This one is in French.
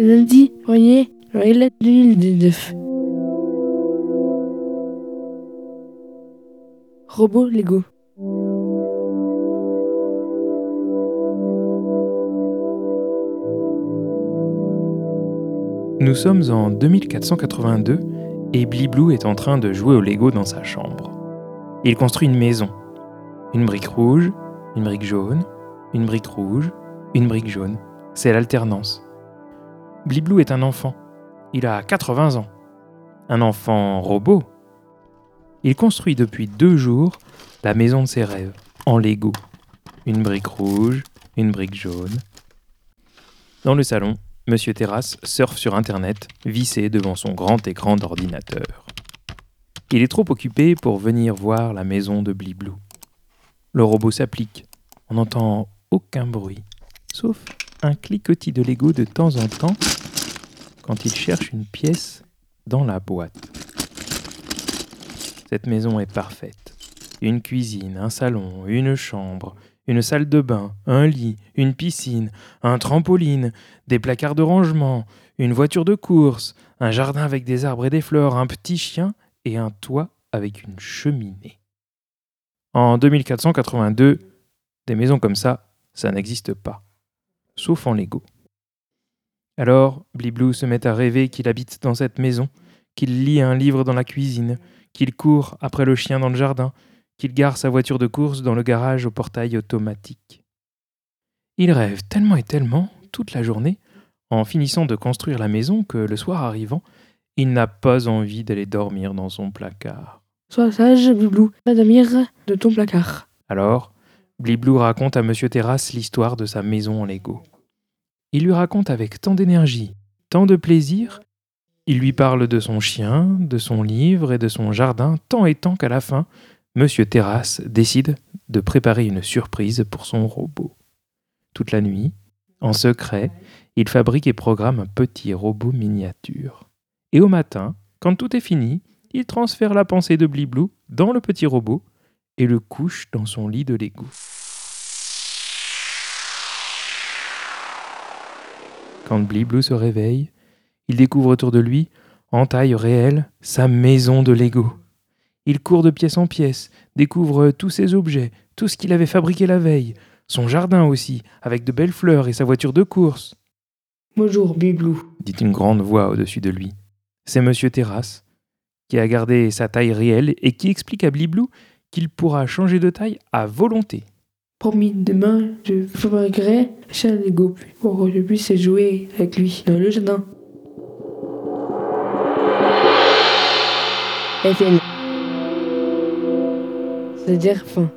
Lundi 1er avril 2019. Robot Lego. Nous sommes en 2482 et Bliblou est en train de jouer au Lego dans sa chambre. Il construit une maison. Une brique rouge, une brique jaune, une brique rouge, une brique jaune. C'est l'alternance. Bliblou est un enfant. Il a 80 ans. Un enfant robot. Il construit depuis deux jours la maison de ses rêves, en Lego. Une brique rouge, une brique jaune. Dans le salon, Monsieur Terrasse surfe sur Internet, vissé devant son grand écran d'ordinateur. Il est trop occupé pour venir voir la maison de Bliblou. Le robot s'applique. On n'entend aucun bruit, sauf un cliquetis de Lego de temps en temps quand il cherche une pièce dans la boîte. Cette maison est parfaite. Une cuisine, un salon, une chambre, une salle de bain, un lit, une piscine, un trampoline, des placards de rangement, une voiture de course, un jardin avec des arbres et des fleurs, un petit chien et un toit avec une cheminée. En 2482, des maisons comme ça, ça n'existe pas, sauf en Lego. Alors, Bliblou se met à rêver qu'il habite dans cette maison, qu'il lit un livre dans la cuisine, qu'il court après le chien dans le jardin, qu'il gare sa voiture de course dans le garage au portail automatique. Il rêve tellement et tellement, toute la journée, en finissant de construire la maison, que le soir arrivant, il n'a pas envie d'aller dormir dans son placard. Sois sage, Bliblou, pas dormir de ton placard. Alors, Bliblou raconte à Monsieur Terrasse l'histoire de sa maison en Lego. Il lui raconte avec tant d'énergie, tant de plaisir, il lui parle de son chien, de son livre et de son jardin, tant et tant qu'à la fin, Monsieur Terrasse décide de préparer une surprise pour son robot. Toute la nuit, en secret, il fabrique et programme un petit robot miniature. Et au matin, quand tout est fini, il transfère la pensée de Bliblou dans le petit robot et le couche dans son lit de Lego. Quand Bliblou se réveille, il découvre autour de lui, en taille réelle, sa maison de Lego. Il court de pièce en pièce, découvre tous ses objets, tout ce qu'il avait fabriqué la veille, son jardin aussi, avec de belles fleurs et sa voiture de course. Bonjour, Biblou, dit une grande voix au-dessus de lui. C'est Monsieur Terrasse, qui a gardé sa taille réelle et qui explique à Bliblou qu'il pourra changer de taille à volonté. Promis, demain, je fabriquerai un Lego pour que je puisse jouer avec lui dans le jardin. FN. C'est-à-dire fin.